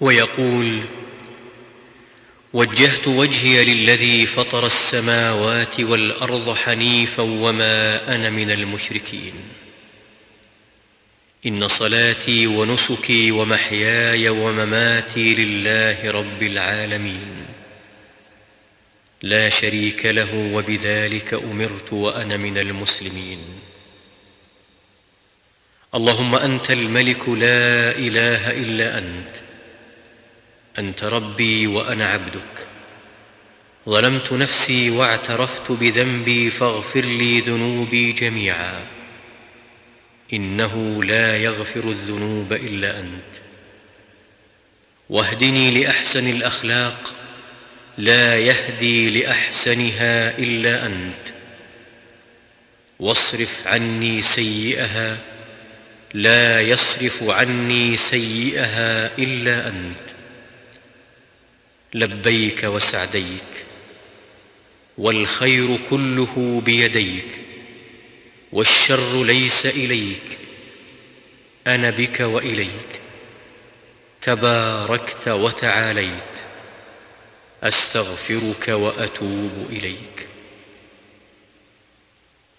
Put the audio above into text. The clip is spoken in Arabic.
ويقول وجهت وجهي للذي فطر السماوات والأرض حنيفا وما أنا من المشركين. إن صلاتي ونسكي ومحياي ومماتي لله رب العالمين. لا شريك له وبذلك أمرت وأنا من المسلمين. اللهم أنت الملك لا إله إلا أنت. أنت ربي وأنا عبدك. ظلمت نفسي واعترفت بذنبي فاغفر لي ذنوبي جميعا. إنه لا يغفر الذنوب إلا أنت. واهدني لأحسن الأخلاق لا يهدي لأحسنها إلا أنت. واصرف عني سيئها لا يصرف عني سيئها إلا أنت. لبيك وسعديك والخير كله بيديك والشر ليس إليك أنا بك وإليك تباركت وتعاليت أستغفرك وأتوب إليك.